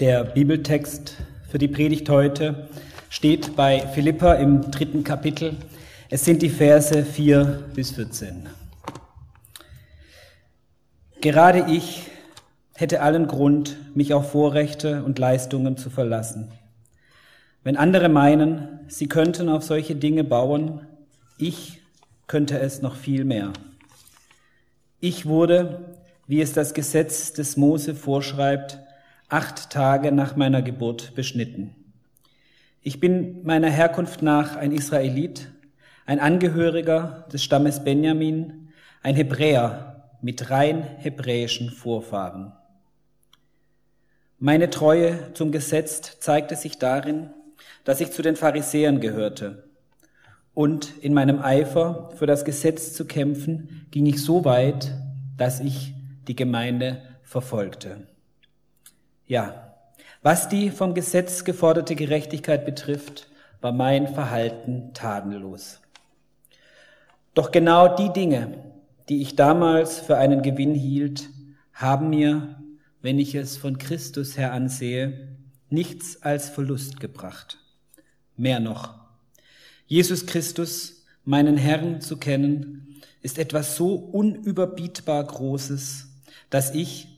Der Bibeltext für die Predigt heute steht bei Philippa im dritten Kapitel. Es sind die Verse 4 bis 14. Gerade ich hätte allen Grund, mich auf Vorrechte und Leistungen zu verlassen. Wenn andere meinen, sie könnten auf solche Dinge bauen, ich könnte es noch viel mehr. Ich wurde, wie es das Gesetz des Mose vorschreibt, acht Tage nach meiner Geburt beschnitten. Ich bin meiner Herkunft nach ein Israelit, ein Angehöriger des Stammes Benjamin, ein Hebräer mit rein hebräischen Vorfahren. Meine Treue zum Gesetz zeigte sich darin, dass ich zu den Pharisäern gehörte. Und in meinem Eifer für das Gesetz zu kämpfen, ging ich so weit, dass ich die Gemeinde verfolgte. Ja, was die vom Gesetz geforderte Gerechtigkeit betrifft, war mein Verhalten tadellos. Doch genau die Dinge, die ich damals für einen Gewinn hielt, haben mir, wenn ich es von Christus her ansehe, nichts als Verlust gebracht. Mehr noch, Jesus Christus, meinen Herrn zu kennen, ist etwas so unüberbietbar Großes, dass ich,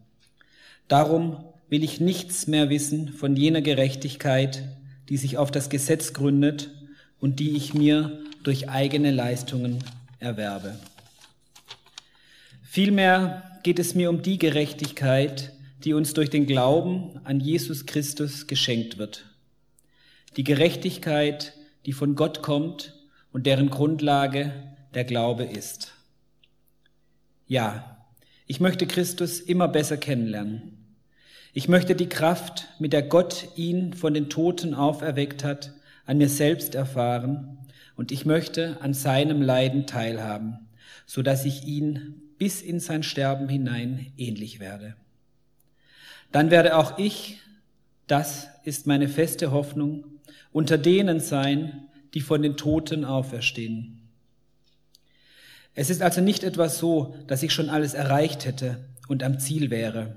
Darum will ich nichts mehr wissen von jener Gerechtigkeit, die sich auf das Gesetz gründet und die ich mir durch eigene Leistungen erwerbe. Vielmehr geht es mir um die Gerechtigkeit, die uns durch den Glauben an Jesus Christus geschenkt wird. Die Gerechtigkeit, die von Gott kommt und deren Grundlage der Glaube ist. Ja, ich möchte Christus immer besser kennenlernen. Ich möchte die Kraft, mit der Gott ihn von den Toten auferweckt hat, an mir selbst erfahren und ich möchte an seinem Leiden teilhaben, so dass ich ihn bis in sein Sterben hinein ähnlich werde. Dann werde auch ich, das ist meine feste Hoffnung, unter denen sein, die von den Toten auferstehen. Es ist also nicht etwas so, dass ich schon alles erreicht hätte und am Ziel wäre.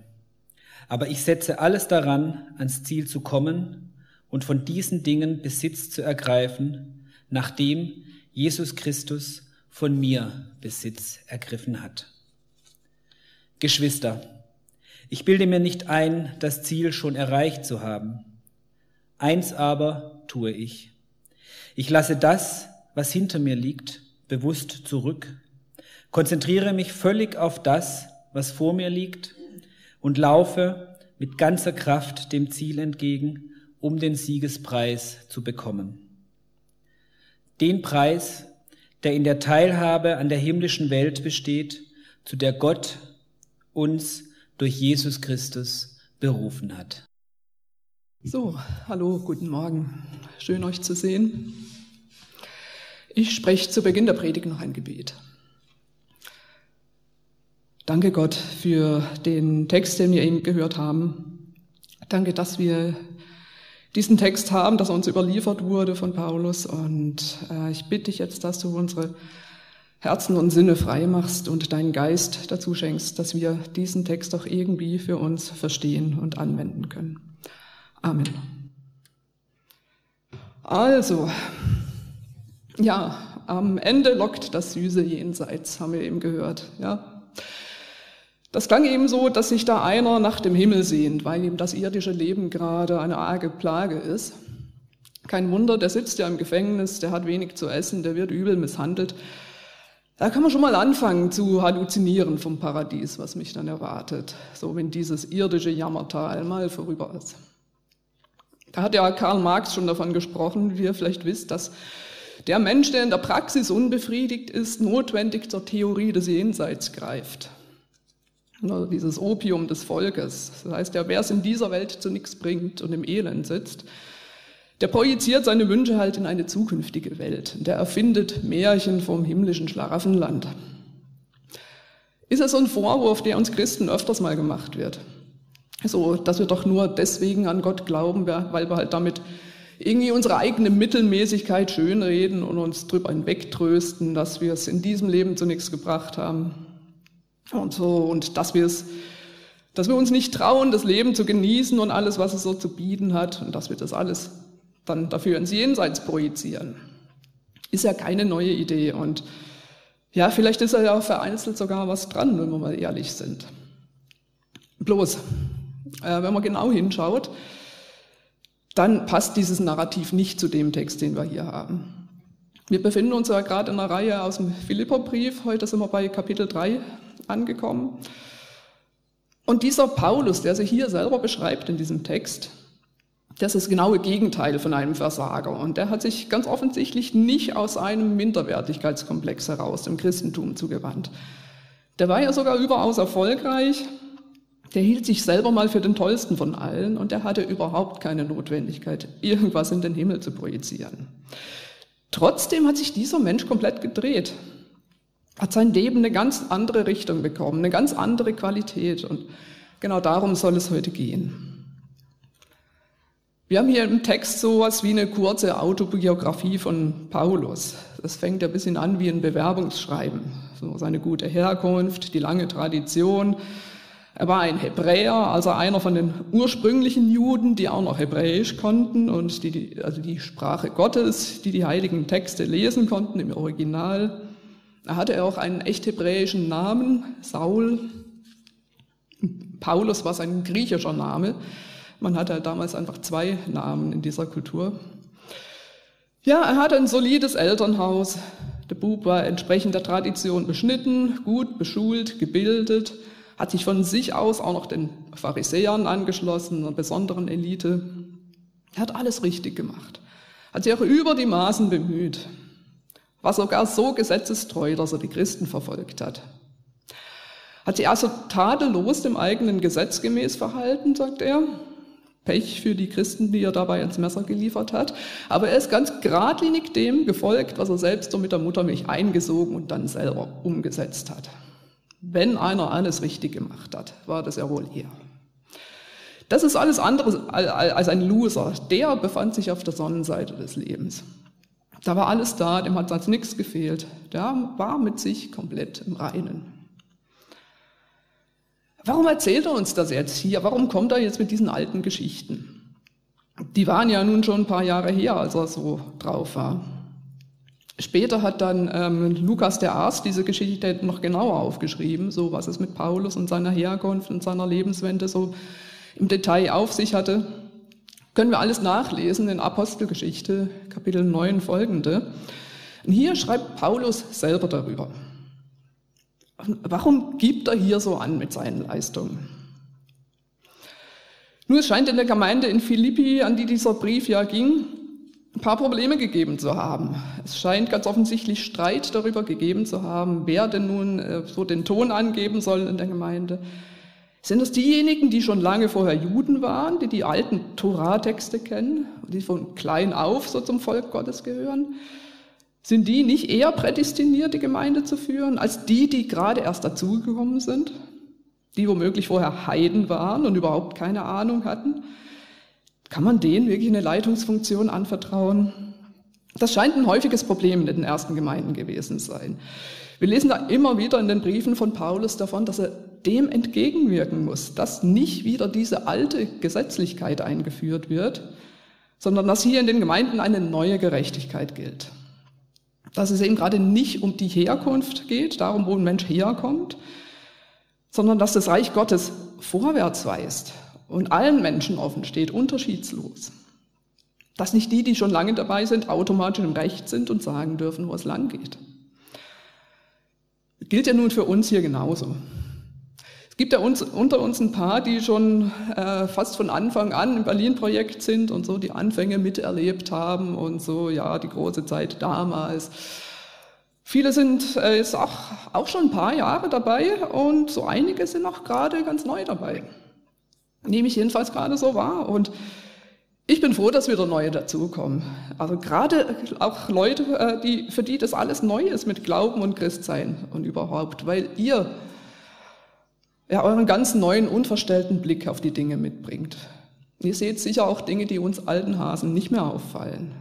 Aber ich setze alles daran, ans Ziel zu kommen und von diesen Dingen Besitz zu ergreifen, nachdem Jesus Christus von mir Besitz ergriffen hat. Geschwister, ich bilde mir nicht ein, das Ziel schon erreicht zu haben. Eins aber tue ich. Ich lasse das, was hinter mir liegt, bewusst zurück, konzentriere mich völlig auf das, was vor mir liegt und laufe mit ganzer Kraft dem Ziel entgegen, um den Siegespreis zu bekommen. Den Preis, der in der Teilhabe an der himmlischen Welt besteht, zu der Gott uns durch Jesus Christus berufen hat. So, hallo, guten Morgen. Schön euch zu sehen. Ich spreche zu Beginn der Predigt noch ein Gebet. Danke Gott für den Text, den wir eben gehört haben. Danke, dass wir diesen Text haben, dass er uns überliefert wurde von Paulus. Und äh, ich bitte dich jetzt, dass du unsere Herzen und Sinne frei machst und deinen Geist dazu schenkst, dass wir diesen Text auch irgendwie für uns verstehen und anwenden können. Amen. Also, ja, am Ende lockt das süße Jenseits, haben wir eben gehört, ja. Das klang eben so, dass sich da einer nach dem Himmel sehnt, weil ihm das irdische Leben gerade eine arge Plage ist. Kein Wunder, der sitzt ja im Gefängnis, der hat wenig zu essen, der wird übel misshandelt. Da kann man schon mal anfangen zu halluzinieren vom Paradies, was mich dann erwartet, so wenn dieses irdische Jammertal mal vorüber ist. Da hat ja Karl Marx schon davon gesprochen, wie ihr vielleicht wisst, dass der Mensch, der in der Praxis unbefriedigt ist, notwendig zur Theorie des Jenseits greift. Dieses Opium des Volkes. Das heißt ja, wer es in dieser Welt zu nichts bringt und im Elend sitzt, der projiziert seine Wünsche halt in eine zukünftige Welt. Der erfindet Märchen vom himmlischen Schlaraffenland. Ist es so ein Vorwurf, der uns Christen öfters mal gemacht wird? So, dass wir doch nur deswegen an Gott glauben, weil wir halt damit irgendwie unsere eigene Mittelmäßigkeit schönreden und uns drüber hinwegtrösten, dass wir es in diesem Leben zu nichts gebracht haben und so und dass wir es, dass wir uns nicht trauen, das Leben zu genießen und alles, was es so zu bieten hat und dass wir das alles dann dafür ins Jenseits projizieren. Ist ja keine neue Idee und ja, vielleicht ist ja vereinzelt sogar was dran, wenn wir mal ehrlich sind. Bloß, äh, wenn man genau hinschaut, dann passt dieses Narrativ nicht zu dem Text, den wir hier haben. Wir befinden uns ja gerade in einer Reihe aus dem Philipperbrief. Heute sind wir bei Kapitel 3 angekommen. Und dieser Paulus, der sich hier selber beschreibt in diesem Text, das ist das genaue Gegenteil von einem Versager. Und der hat sich ganz offensichtlich nicht aus einem Minderwertigkeitskomplex heraus dem Christentum zugewandt. Der war ja sogar überaus erfolgreich. Der hielt sich selber mal für den tollsten von allen und der hatte überhaupt keine Notwendigkeit, irgendwas in den Himmel zu projizieren. Trotzdem hat sich dieser Mensch komplett gedreht, hat sein Leben eine ganz andere Richtung bekommen, eine ganz andere Qualität und genau darum soll es heute gehen. Wir haben hier im Text sowas wie eine kurze Autobiografie von Paulus. Das fängt ja ein bisschen an wie ein Bewerbungsschreiben. So seine gute Herkunft, die lange Tradition. Er war ein Hebräer, also einer von den ursprünglichen Juden, die auch noch Hebräisch konnten und die, also die Sprache Gottes, die die heiligen Texte lesen konnten im Original. Er hatte auch einen echt hebräischen Namen, Saul. Paulus war sein griechischer Name. Man hatte halt damals einfach zwei Namen in dieser Kultur. Ja, er hatte ein solides Elternhaus. Der Bub war entsprechend der Tradition beschnitten, gut beschult, gebildet, hat sich von sich aus auch noch den Pharisäern angeschlossen, einer besonderen Elite. Er hat alles richtig gemacht, hat sich auch über die Maßen bemüht, war sogar so gesetzestreu, dass er die Christen verfolgt hat. Hat sich also tadellos dem eigenen Gesetz gemäß verhalten, sagt er, Pech für die Christen, die er dabei ins Messer geliefert hat. Aber er ist ganz geradlinig dem gefolgt, was er selbst so mit der Muttermilch eingesogen und dann selber umgesetzt hat. Wenn einer alles richtig gemacht hat, war das ja wohl er. Das ist alles andere als ein Loser. Der befand sich auf der Sonnenseite des Lebens. Da war alles da, dem hat sonst nichts gefehlt. Der war mit sich komplett im Reinen. Warum erzählt er uns das jetzt hier? Warum kommt er jetzt mit diesen alten Geschichten? Die waren ja nun schon ein paar Jahre her, als er so drauf war. Später hat dann ähm, Lukas der Arzt diese Geschichte noch genauer aufgeschrieben, so was es mit Paulus und seiner Herkunft und seiner Lebenswende so im Detail auf sich hatte. Können wir alles nachlesen in Apostelgeschichte, Kapitel 9 folgende. Und hier schreibt Paulus selber darüber. Warum gibt er hier so an mit seinen Leistungen? Nun, es scheint in der Gemeinde in Philippi, an die dieser Brief ja ging, ein paar Probleme gegeben zu haben. Es scheint ganz offensichtlich Streit darüber gegeben zu haben, wer denn nun äh, so den Ton angeben soll in der Gemeinde. Sind es diejenigen, die schon lange vorher Juden waren, die die alten Torah-Texte kennen, die von klein auf so zum Volk Gottes gehören? Sind die nicht eher prädestiniert, die Gemeinde zu führen, als die, die gerade erst dazugekommen sind? Die womöglich vorher Heiden waren und überhaupt keine Ahnung hatten? Kann man denen wirklich eine Leitungsfunktion anvertrauen? Das scheint ein häufiges Problem in den ersten Gemeinden gewesen zu sein. Wir lesen da immer wieder in den Briefen von Paulus davon, dass er dem entgegenwirken muss, dass nicht wieder diese alte Gesetzlichkeit eingeführt wird, sondern dass hier in den Gemeinden eine neue Gerechtigkeit gilt dass es eben gerade nicht um die Herkunft geht, darum, wo ein Mensch herkommt, sondern dass das Reich Gottes vorwärts weist und allen Menschen offen steht, unterschiedslos. Dass nicht die, die schon lange dabei sind, automatisch im Recht sind und sagen dürfen, wo es lang geht. Gilt ja nun für uns hier genauso. Es gibt ja uns, unter uns ein paar, die schon äh, fast von Anfang an im Berlin-Projekt sind und so die Anfänge miterlebt haben und so, ja, die große Zeit damals. Viele sind äh, jetzt auch, auch schon ein paar Jahre dabei und so einige sind auch gerade ganz neu dabei. Nehme ich jedenfalls gerade so wahr. Und ich bin froh, dass wieder neue dazukommen. Also gerade auch Leute, äh, die, für die das alles neu ist mit Glauben und Christsein und überhaupt, weil ihr ja euren ganz neuen, unverstellten Blick auf die Dinge mitbringt. Ihr seht sicher auch Dinge, die uns alten Hasen nicht mehr auffallen.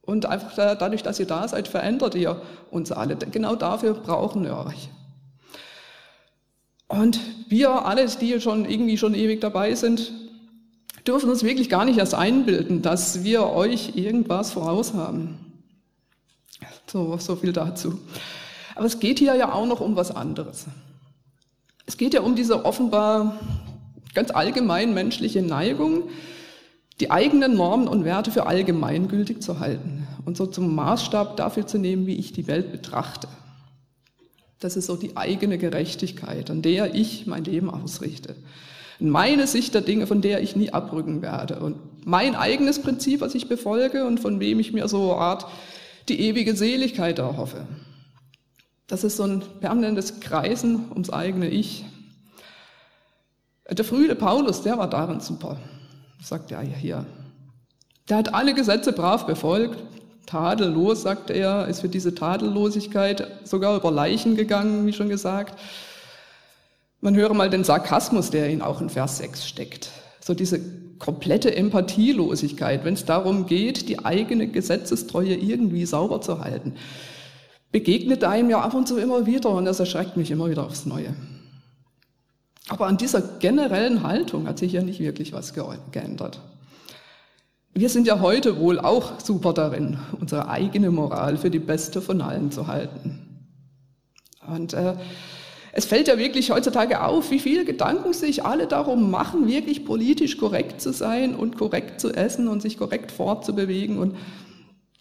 Und einfach dadurch, dass ihr da seid, verändert ihr uns alle. Genau dafür brauchen wir euch. Und wir alle, die schon irgendwie schon ewig dabei sind, dürfen uns wirklich gar nicht erst einbilden, dass wir euch irgendwas voraus haben. So, so viel dazu. Aber es geht hier ja auch noch um was anderes. Es geht ja um diese offenbar ganz allgemein menschliche Neigung, die eigenen Normen und Werte für allgemeingültig zu halten und so zum Maßstab dafür zu nehmen, wie ich die Welt betrachte. Das ist so die eigene Gerechtigkeit, an der ich mein Leben ausrichte. Meine Sicht der Dinge, von der ich nie abrücken werde. Und mein eigenes Prinzip, was ich befolge und von wem ich mir so eine Art die ewige Seligkeit erhoffe. Das ist so ein permanentes Kreisen ums eigene Ich. Der frühe Paulus, der war darin super sagt er hier. Der hat alle Gesetze brav befolgt, tadellos, sagt er, ist für diese Tadellosigkeit sogar über Leichen gegangen, wie schon gesagt. Man höre mal den Sarkasmus, der ihn auch in Vers 6 steckt. So diese komplette Empathielosigkeit, wenn es darum geht, die eigene Gesetzestreue irgendwie sauber zu halten, begegnet einem ja ab und zu immer wieder und das erschreckt mich immer wieder aufs Neue. Aber an dieser generellen Haltung hat sich ja nicht wirklich was geändert. Wir sind ja heute wohl auch super darin, unsere eigene Moral für die beste von allen zu halten. Und äh, es fällt ja wirklich heutzutage auf, wie viele Gedanken sich alle darum machen, wirklich politisch korrekt zu sein und korrekt zu essen und sich korrekt fortzubewegen. Und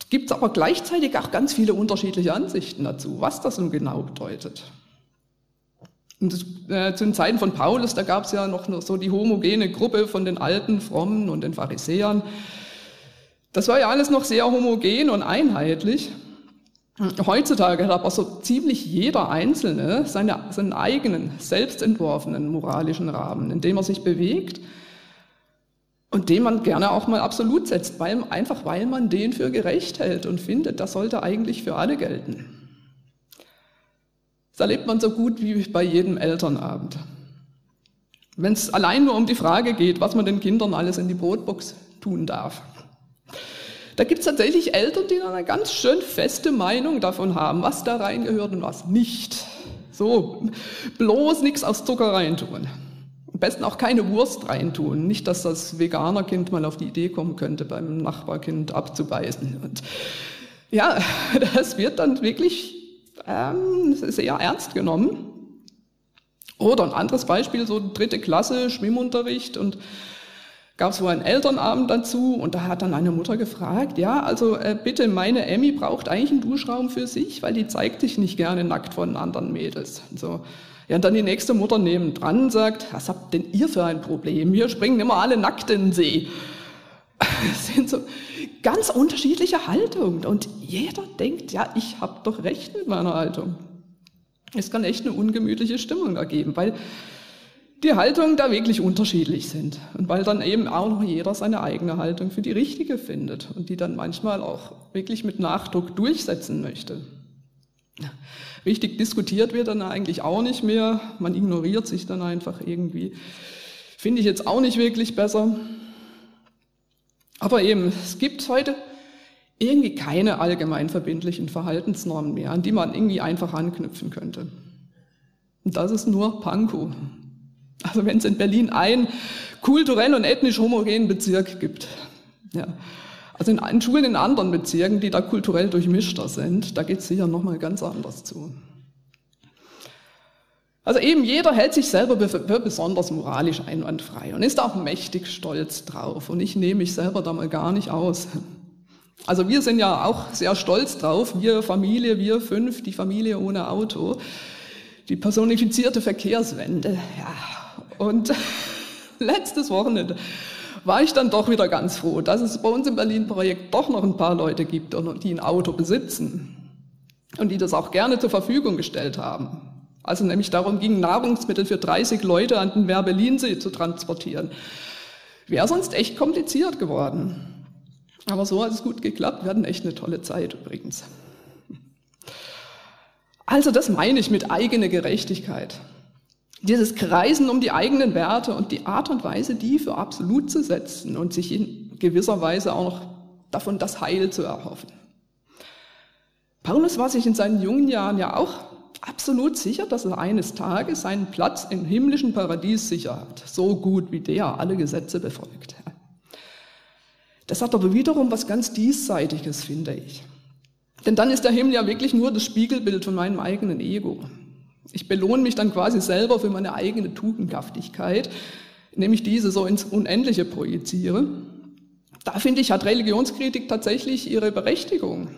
gibt aber gleichzeitig auch ganz viele unterschiedliche Ansichten dazu, was das nun genau bedeutet. Und das, äh, zu den Zeiten von Paulus, da gab es ja noch so die homogene Gruppe von den alten Frommen und den Pharisäern. Das war ja alles noch sehr homogen und einheitlich. Heutzutage hat aber so ziemlich jeder Einzelne seine, seinen eigenen, selbstentworfenen moralischen Rahmen, in dem er sich bewegt und den man gerne auch mal absolut setzt, weil, einfach weil man den für gerecht hält und findet, das sollte eigentlich für alle gelten. Das erlebt man so gut wie bei jedem Elternabend. Wenn es allein nur um die Frage geht, was man den Kindern alles in die Brotbox tun darf. Da gibt es tatsächlich Eltern, die dann eine ganz schön feste Meinung davon haben, was da reingehört und was nicht. So, bloß nichts aus Zucker reintun. Am besten auch keine Wurst reintun. Nicht, dass das Veganerkind mal auf die Idee kommen könnte, beim Nachbarkind abzubeißen. Und ja, das wird dann wirklich ähm, sehr ernst genommen. Oder ein anderes Beispiel, so dritte Klasse, Schwimmunterricht und gab es wohl einen Elternabend dazu und da hat dann eine Mutter gefragt, ja, also äh, bitte, meine Emmy braucht eigentlich einen Duschraum für sich, weil die zeigt sich nicht gerne nackt von anderen Mädels. Und so. Ja, und dann die nächste Mutter nebendran sagt, was habt denn ihr für ein Problem? Wir springen immer alle nackt in den See. Das sind so ganz unterschiedliche Haltungen und jeder denkt, ja, ich habe doch recht mit meiner Haltung. Es kann echt eine ungemütliche Stimmung da geben, weil die Haltungen da wirklich unterschiedlich sind und weil dann eben auch noch jeder seine eigene Haltung für die richtige findet und die dann manchmal auch wirklich mit Nachdruck durchsetzen möchte. Richtig diskutiert wird dann eigentlich auch nicht mehr, man ignoriert sich dann einfach irgendwie. Finde ich jetzt auch nicht wirklich besser. Aber eben, es gibt heute irgendwie keine allgemein verbindlichen Verhaltensnormen mehr, an die man irgendwie einfach anknüpfen könnte. Und das ist nur Pankow. Also wenn es in Berlin einen kulturell und ethnisch homogenen Bezirk gibt, ja, also in, in Schulen in anderen Bezirken, die da kulturell durchmischter sind, da geht es sicher nochmal ganz anders zu. Also eben jeder hält sich selber für besonders moralisch einwandfrei und ist auch mächtig stolz drauf. Und ich nehme mich selber da mal gar nicht aus. Also wir sind ja auch sehr stolz drauf, wir Familie, wir fünf, die Familie ohne Auto, die personifizierte Verkehrswende. Ja. Und letztes Wochenende war ich dann doch wieder ganz froh, dass es bei uns im Berlin-Projekt doch noch ein paar Leute gibt, die ein Auto besitzen. und die das auch gerne zur Verfügung gestellt haben. Also nämlich darum ging, Nahrungsmittel für 30 Leute an den Werbelinsee zu transportieren. Wäre sonst echt kompliziert geworden. Aber so hat es gut geklappt. Wir hatten echt eine tolle Zeit übrigens. Also das meine ich mit eigene Gerechtigkeit. Dieses Kreisen um die eigenen Werte und die Art und Weise, die für absolut zu setzen und sich in gewisser Weise auch noch davon das Heil zu erhoffen. Paulus war sich in seinen jungen Jahren ja auch absolut sicher, dass er eines Tages seinen Platz im himmlischen Paradies sicher hat, so gut wie der alle Gesetze befolgt. Das hat aber wiederum was ganz Diesseitiges, finde ich. Denn dann ist der Himmel ja wirklich nur das Spiegelbild von meinem eigenen Ego. Ich belohne mich dann quasi selber für meine eigene Tugendhaftigkeit, nämlich diese so ins Unendliche projiziere. Da finde ich, hat Religionskritik tatsächlich ihre Berechtigung.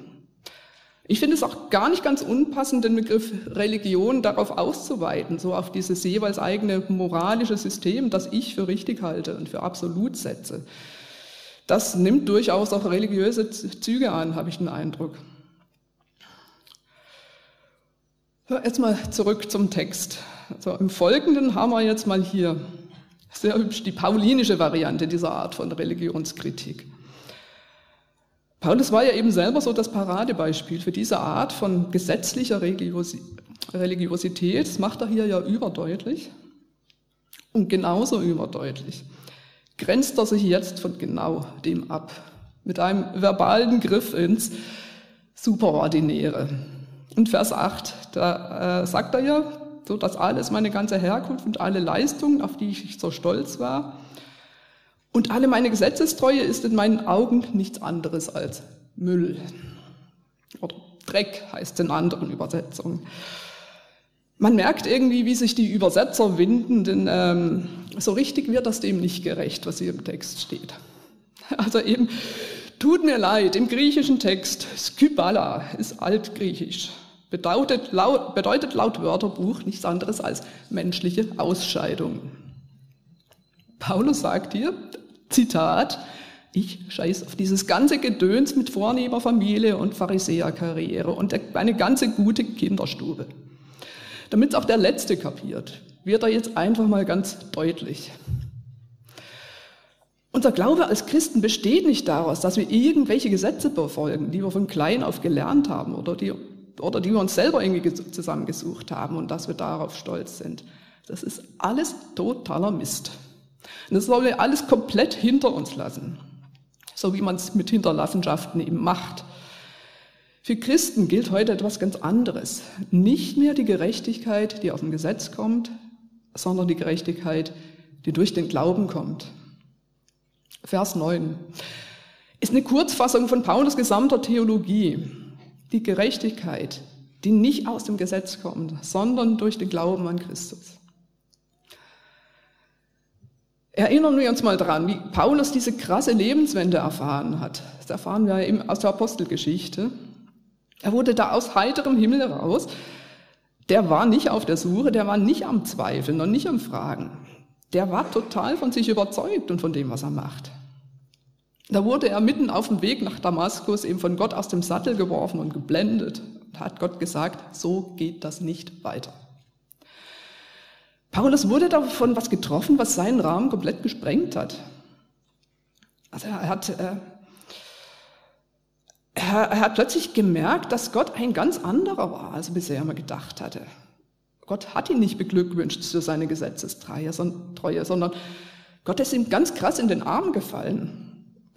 Ich finde es auch gar nicht ganz unpassend, den Begriff Religion darauf auszuweiten, so auf dieses jeweils eigene moralische System, das ich für richtig halte und für absolut setze. Das nimmt durchaus auch religiöse Züge an, habe ich den Eindruck. Jetzt mal zurück zum Text. Also Im Folgenden haben wir jetzt mal hier sehr hübsch die paulinische Variante dieser Art von Religionskritik. Paulus war ja eben selber so das Paradebeispiel für diese Art von gesetzlicher Religiosität. Das macht er hier ja überdeutlich. Und genauso überdeutlich grenzt er sich jetzt von genau dem ab. Mit einem verbalen Griff ins Superordinäre. Und Vers 8, da äh, sagt er ja, so dass alles, meine ganze Herkunft und alle Leistungen, auf die ich so stolz war, und alle meine Gesetzestreue ist in meinen Augen nichts anderes als Müll. Oder Dreck heißt in anderen Übersetzungen. Man merkt irgendwie, wie sich die Übersetzer winden, denn ähm, so richtig wird das dem nicht gerecht, was hier im Text steht. Also eben, tut mir leid, im griechischen Text, Skybala ist altgriechisch, bedeutet laut, bedeutet laut Wörterbuch nichts anderes als menschliche Ausscheidung. Paulus sagt hier, Zitat, ich scheiß auf dieses ganze Gedöns mit vornehmer Familie und Pharisäerkarriere und eine ganze gute Kinderstube. Damit es auch der Letzte kapiert, wird er jetzt einfach mal ganz deutlich. Unser Glaube als Christen besteht nicht daraus, dass wir irgendwelche Gesetze befolgen, die wir von klein auf gelernt haben oder die, oder die wir uns selber irgendwie zusammengesucht haben und dass wir darauf stolz sind. Das ist alles totaler Mist. Und das sollen wir alles komplett hinter uns lassen, so wie man es mit Hinterlassenschaften eben macht. Für Christen gilt heute etwas ganz anderes. Nicht mehr die Gerechtigkeit, die aus dem Gesetz kommt, sondern die Gerechtigkeit, die durch den Glauben kommt. Vers 9 ist eine Kurzfassung von Paulus gesamter Theologie. Die Gerechtigkeit, die nicht aus dem Gesetz kommt, sondern durch den Glauben an Christus. Erinnern wir uns mal dran, wie Paulus diese krasse Lebenswende erfahren hat. Das erfahren wir eben aus der Apostelgeschichte. Er wurde da aus heiterem Himmel raus. Der war nicht auf der Suche, der war nicht am Zweifeln und nicht am Fragen. Der war total von sich überzeugt und von dem, was er macht. Da wurde er mitten auf dem Weg nach Damaskus eben von Gott aus dem Sattel geworfen und geblendet. Da hat Gott gesagt, so geht das nicht weiter. Paulus wurde davon was getroffen, was seinen Rahmen komplett gesprengt hat. Also er hat, äh, er, er hat plötzlich gemerkt, dass Gott ein ganz anderer war, als er bisher immer gedacht hatte. Gott hat ihn nicht beglückwünscht für seine Gesetzestreue, sondern Gott ist ihm ganz krass in den Arm gefallen.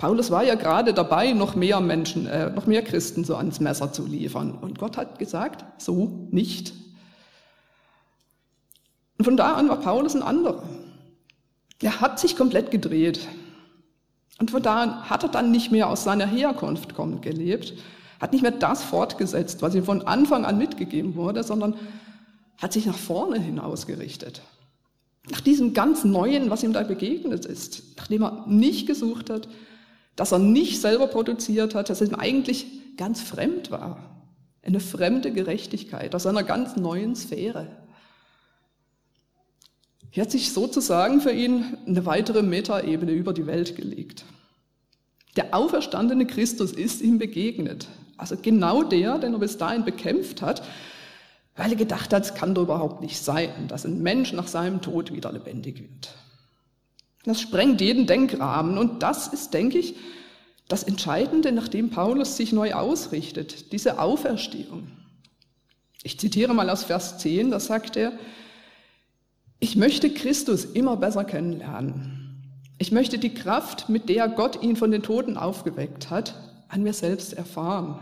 Paulus war ja gerade dabei, noch mehr Menschen, äh, noch mehr Christen so ans Messer zu liefern. Und Gott hat gesagt, so nicht. Und von da an war Paulus ein anderer. Er hat sich komplett gedreht. Und von da an hat er dann nicht mehr aus seiner Herkunft kommend gelebt, hat nicht mehr das fortgesetzt, was ihm von Anfang an mitgegeben wurde, sondern hat sich nach vorne hinausgerichtet. Nach diesem ganz Neuen, was ihm da begegnet ist, nachdem er nicht gesucht hat, dass er nicht selber produziert hat, dass er ihm eigentlich ganz fremd war. Eine fremde Gerechtigkeit aus einer ganz neuen Sphäre. Hier hat sich sozusagen für ihn eine weitere Metaebene über die Welt gelegt. Der auferstandene Christus ist ihm begegnet. Also genau der, den er bis dahin bekämpft hat, weil er gedacht hat, es kann doch überhaupt nicht sein, dass ein Mensch nach seinem Tod wieder lebendig wird. Das sprengt jeden Denkrahmen und das ist, denke ich, das Entscheidende, nachdem Paulus sich neu ausrichtet, diese Auferstehung. Ich zitiere mal aus Vers 10, da sagt er, ich möchte Christus immer besser kennenlernen. Ich möchte die Kraft, mit der Gott ihn von den Toten aufgeweckt hat, an mir selbst erfahren.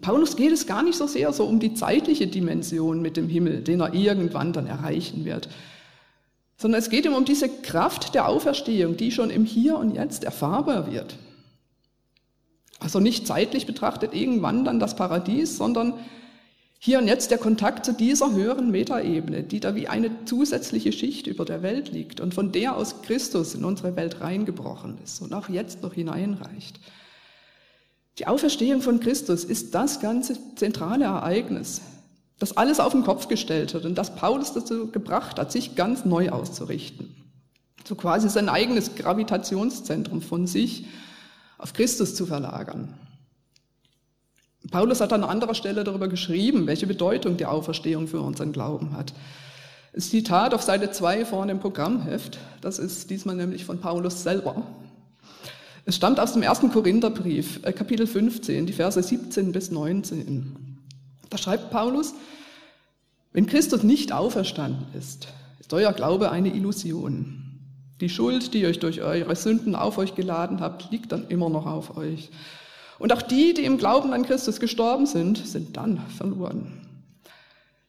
Paulus geht es gar nicht so sehr so um die zeitliche Dimension mit dem Himmel, den er irgendwann dann erreichen wird, sondern es geht ihm um diese Kraft der Auferstehung, die schon im Hier und Jetzt erfahrbar wird. Also nicht zeitlich betrachtet irgendwann dann das Paradies, sondern hier und jetzt der Kontakt zu dieser höheren Metaebene, die da wie eine zusätzliche Schicht über der Welt liegt und von der aus Christus in unsere Welt reingebrochen ist und auch jetzt noch hineinreicht. Die Auferstehung von Christus ist das ganze zentrale Ereignis, das alles auf den Kopf gestellt hat und das Paulus dazu gebracht hat, sich ganz neu auszurichten. So quasi sein eigenes Gravitationszentrum von sich auf Christus zu verlagern. Paulus hat an anderer Stelle darüber geschrieben, welche Bedeutung die Auferstehung für unseren Glauben hat. Das Zitat auf Seite 2 vorne im Programmheft, das ist diesmal nämlich von Paulus selber. Es stammt aus dem ersten Korintherbrief, äh, Kapitel 15, die Verse 17 bis 19. Da schreibt Paulus, wenn Christus nicht auferstanden ist, ist euer Glaube eine Illusion. Die Schuld, die euch durch eure Sünden auf euch geladen habt, liegt dann immer noch auf euch. Und auch die, die im Glauben an Christus gestorben sind, sind dann verloren.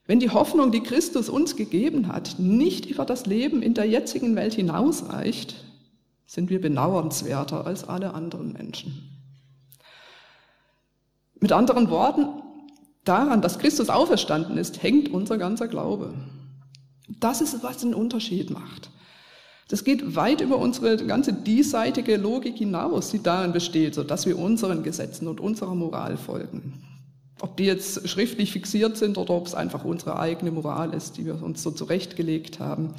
Wenn die Hoffnung, die Christus uns gegeben hat, nicht über das Leben in der jetzigen Welt hinausreicht, sind wir benauernswerter als alle anderen Menschen. Mit anderen Worten, daran, dass Christus auferstanden ist, hängt unser ganzer Glaube. Das ist, was den Unterschied macht. Das geht weit über unsere ganze diesseitige Logik hinaus, die darin besteht, so dass wir unseren Gesetzen und unserer Moral folgen. Ob die jetzt schriftlich fixiert sind oder ob es einfach unsere eigene Moral ist, die wir uns so zurechtgelegt haben.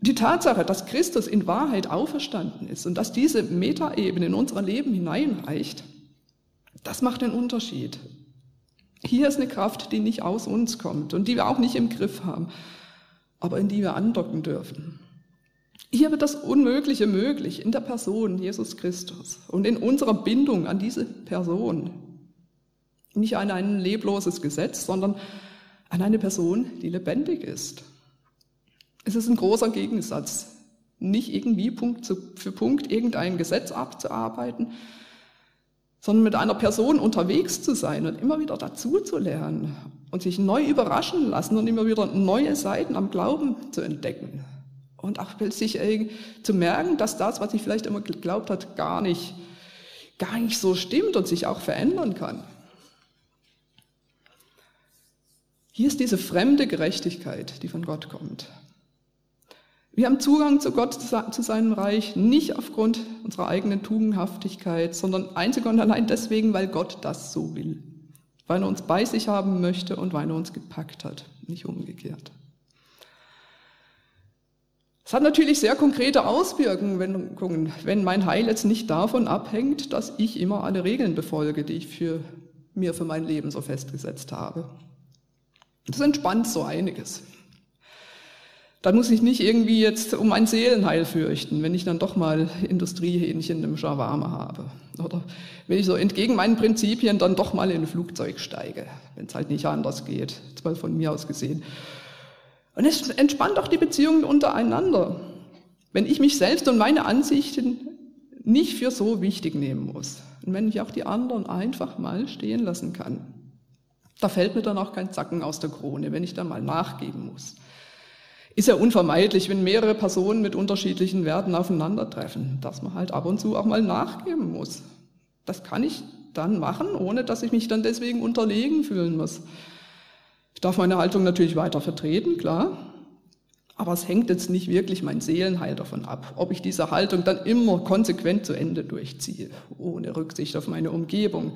Die Tatsache, dass Christus in Wahrheit auferstanden ist und dass diese Metaebene in unser Leben hineinreicht, das macht den Unterschied. Hier ist eine Kraft, die nicht aus uns kommt und die wir auch nicht im Griff haben, aber in die wir andocken dürfen. Hier wird das Unmögliche möglich in der Person Jesus Christus und in unserer Bindung an diese Person. Nicht an ein lebloses Gesetz, sondern an eine Person, die lebendig ist. Es ist ein großer Gegensatz, nicht irgendwie Punkt für Punkt irgendein Gesetz abzuarbeiten, sondern mit einer Person unterwegs zu sein und immer wieder dazu zu lernen und sich neu überraschen lassen und immer wieder neue Seiten am Glauben zu entdecken. Und auch sich zu merken, dass das, was ich vielleicht immer geglaubt hat, gar nicht, gar nicht so stimmt und sich auch verändern kann. Hier ist diese fremde Gerechtigkeit, die von Gott kommt. Wir haben Zugang zu Gott, zu seinem Reich, nicht aufgrund unserer eigenen Tugendhaftigkeit, sondern einzig und allein deswegen, weil Gott das so will. Weil er uns bei sich haben möchte und weil er uns gepackt hat, nicht umgekehrt. Es hat natürlich sehr konkrete Auswirkungen, wenn mein Heil jetzt nicht davon abhängt, dass ich immer alle Regeln befolge, die ich für mir für mein Leben so festgesetzt habe. Das entspannt so einiges. Dann muss ich nicht irgendwie jetzt um mein Seelenheil fürchten, wenn ich dann doch mal Industriehähnchen im Shawarma habe. Oder wenn ich so entgegen meinen Prinzipien dann doch mal in ein Flugzeug steige, wenn es halt nicht anders geht, mal von mir aus gesehen. Und es entspannt auch die Beziehungen untereinander, wenn ich mich selbst und meine Ansichten nicht für so wichtig nehmen muss. Und wenn ich auch die anderen einfach mal stehen lassen kann. Da fällt mir dann auch kein Zacken aus der Krone, wenn ich dann mal nachgeben muss. Ist ja unvermeidlich, wenn mehrere Personen mit unterschiedlichen Werten aufeinandertreffen, dass man halt ab und zu auch mal nachgeben muss. Das kann ich dann machen, ohne dass ich mich dann deswegen unterlegen fühlen muss. Ich darf meine Haltung natürlich weiter vertreten, klar. Aber es hängt jetzt nicht wirklich mein Seelenheil davon ab, ob ich diese Haltung dann immer konsequent zu Ende durchziehe, ohne Rücksicht auf meine Umgebung.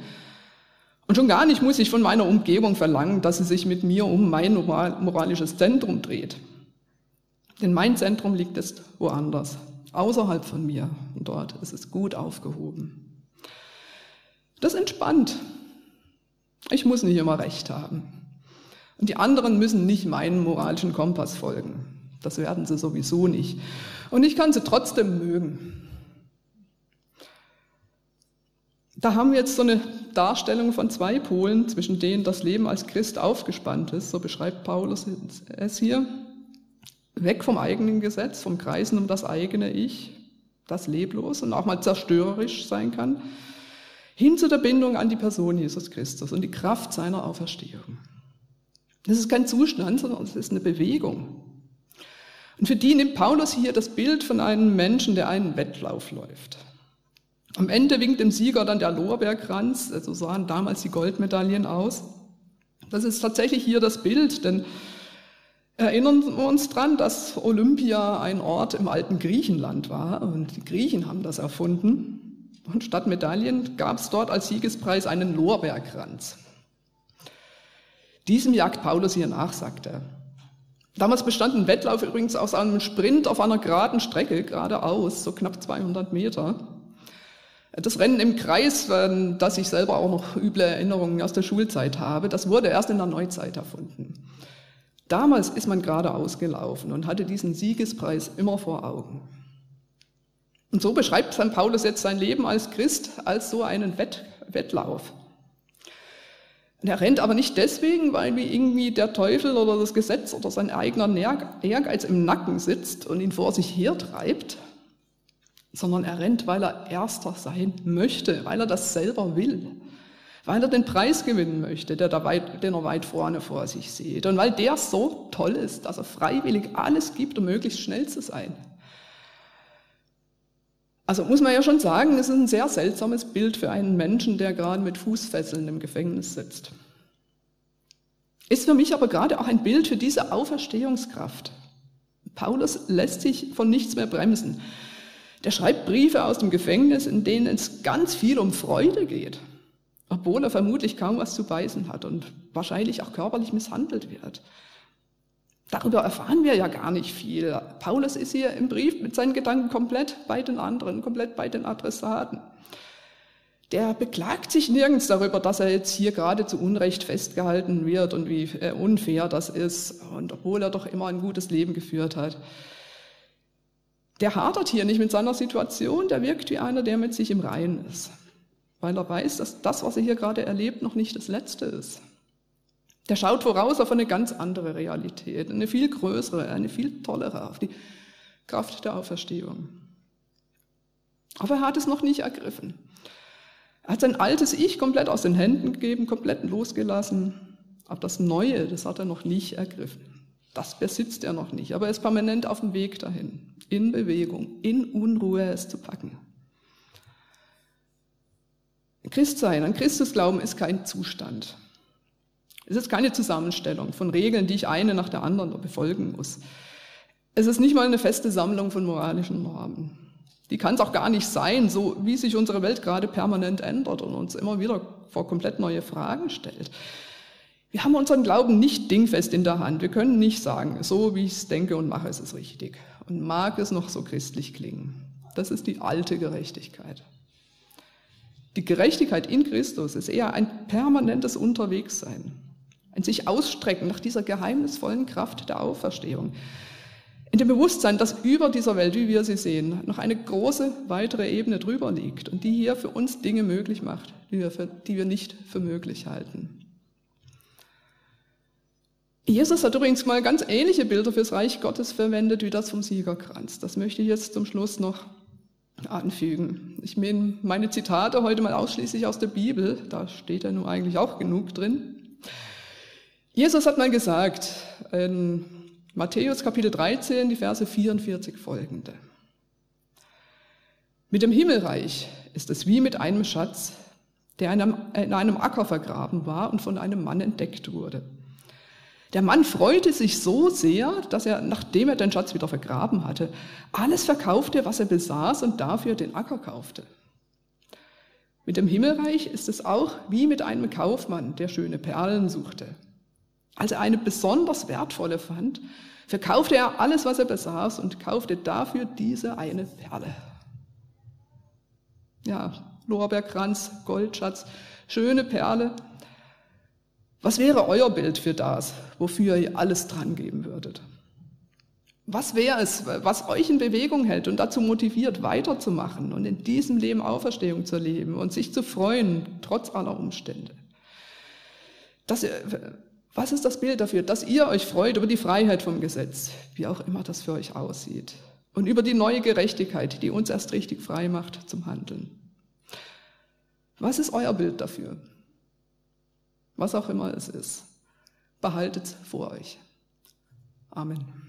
Und schon gar nicht muss ich von meiner Umgebung verlangen, dass sie sich mit mir um mein moralisches Zentrum dreht. Denn mein Zentrum liegt jetzt woanders, außerhalb von mir. Und dort ist es gut aufgehoben. Das entspannt. Ich muss nicht immer recht haben. Und die anderen müssen nicht meinem moralischen Kompass folgen. Das werden sie sowieso nicht. Und ich kann sie trotzdem mögen. Da haben wir jetzt so eine Darstellung von zwei Polen, zwischen denen das Leben als Christ aufgespannt ist, so beschreibt Paulus es hier. Weg vom eigenen Gesetz, vom Kreisen um das eigene Ich, das leblos und auch mal zerstörerisch sein kann, hin zu der Bindung an die Person Jesus Christus und die Kraft seiner Auferstehung. Das ist kein Zustand, sondern es ist eine Bewegung. Und für die nimmt Paulus hier das Bild von einem Menschen, der einen Wettlauf läuft. Am Ende winkt dem Sieger dann der Lorbeerkranz, so also sahen damals die Goldmedaillen aus. Das ist tatsächlich hier das Bild, denn erinnern wir uns dran, dass Olympia ein Ort im alten Griechenland war und die Griechen haben das erfunden. Und statt Medaillen gab es dort als Siegespreis einen Lorbeerkranz. Diesem jagt Paulus hier nach, sagt er. Damals bestand ein Wettlauf übrigens aus einem Sprint auf einer geraden Strecke, geradeaus, so knapp 200 Meter. Das Rennen im Kreis, das ich selber auch noch üble Erinnerungen aus der Schulzeit habe, das wurde erst in der Neuzeit erfunden. Damals ist man geradeaus gelaufen und hatte diesen Siegespreis immer vor Augen. Und so beschreibt St. Paulus jetzt sein Leben als Christ als so einen Wett Wettlauf. Und er rennt aber nicht deswegen, weil wie irgendwie der Teufel oder das Gesetz oder sein eigener Ehrgeiz im Nacken sitzt und ihn vor sich hertreibt, sondern er rennt, weil er Erster sein möchte, weil er das selber will, weil er den Preis gewinnen möchte, der da weit, den er weit vorne vor sich sieht und weil der so toll ist, dass er freiwillig alles gibt, um möglichst schnell zu sein. Also muss man ja schon sagen, es ist ein sehr seltsames Bild für einen Menschen, der gerade mit Fußfesseln im Gefängnis sitzt. Ist für mich aber gerade auch ein Bild für diese Auferstehungskraft. Paulus lässt sich von nichts mehr bremsen. Der schreibt Briefe aus dem Gefängnis, in denen es ganz viel um Freude geht, obwohl er vermutlich kaum was zu beißen hat und wahrscheinlich auch körperlich misshandelt wird. Darüber erfahren wir ja gar nicht viel. Paulus ist hier im Brief mit seinen Gedanken komplett bei den anderen, komplett bei den Adressaten. Der beklagt sich nirgends darüber, dass er jetzt hier gerade zu Unrecht festgehalten wird und wie äh, unfair das ist, und obwohl er doch immer ein gutes Leben geführt hat. Der hadert hier nicht mit seiner Situation, der wirkt wie einer, der mit sich im Reinen ist, weil er weiß, dass das, was er hier gerade erlebt, noch nicht das Letzte ist. Der schaut voraus auf eine ganz andere Realität, eine viel größere, eine viel tollere, auf die Kraft der Auferstehung. Aber er hat es noch nicht ergriffen. Er hat sein altes Ich komplett aus den Händen gegeben, komplett losgelassen. Aber das Neue, das hat er noch nicht ergriffen. Das besitzt er noch nicht, aber er ist permanent auf dem Weg dahin, in Bewegung, in Unruhe es zu packen. Christsein, an Christus glauben ist kein Zustand. Es ist keine Zusammenstellung von Regeln, die ich eine nach der anderen befolgen muss. Es ist nicht mal eine feste Sammlung von moralischen Normen. Die kann es auch gar nicht sein, so wie sich unsere Welt gerade permanent ändert und uns immer wieder vor komplett neue Fragen stellt. Wir haben unseren Glauben nicht dingfest in der Hand. Wir können nicht sagen, so wie ich es denke und mache, ist es richtig. Und mag es noch so christlich klingen. Das ist die alte Gerechtigkeit. Die Gerechtigkeit in Christus ist eher ein permanentes Unterwegssein. Ein sich ausstrecken nach dieser geheimnisvollen Kraft der Auferstehung. In dem Bewusstsein, dass über dieser Welt, wie wir sie sehen, noch eine große weitere Ebene drüber liegt und die hier für uns Dinge möglich macht, die wir, für, die wir nicht für möglich halten. Jesus hat übrigens mal ganz ähnliche Bilder fürs Reich Gottes verwendet wie das vom Siegerkranz. Das möchte ich jetzt zum Schluss noch anfügen. Ich meine meine Zitate heute mal ausschließlich aus der Bibel, da steht ja nun eigentlich auch genug drin. Jesus hat mal gesagt, in Matthäus Kapitel 13, die Verse 44 folgende. Mit dem Himmelreich ist es wie mit einem Schatz, der in einem Acker vergraben war und von einem Mann entdeckt wurde. Der Mann freute sich so sehr, dass er, nachdem er den Schatz wieder vergraben hatte, alles verkaufte, was er besaß und dafür den Acker kaufte. Mit dem Himmelreich ist es auch wie mit einem Kaufmann, der schöne Perlen suchte. Als er eine besonders wertvolle fand, verkaufte er alles, was er besaß und kaufte dafür diese eine Perle. Ja, Lorbeerkranz, Goldschatz, schöne Perle. Was wäre euer Bild für das, wofür ihr alles dran geben würdet? Was wäre es, was euch in Bewegung hält und dazu motiviert, weiterzumachen und in diesem Leben Auferstehung zu leben und sich zu freuen, trotz aller Umstände? Das, was ist das Bild dafür, dass ihr euch freut über die Freiheit vom Gesetz, wie auch immer das für euch aussieht, und über die neue Gerechtigkeit, die uns erst richtig frei macht zum Handeln? Was ist euer Bild dafür? Was auch immer es ist, behaltet vor euch. Amen.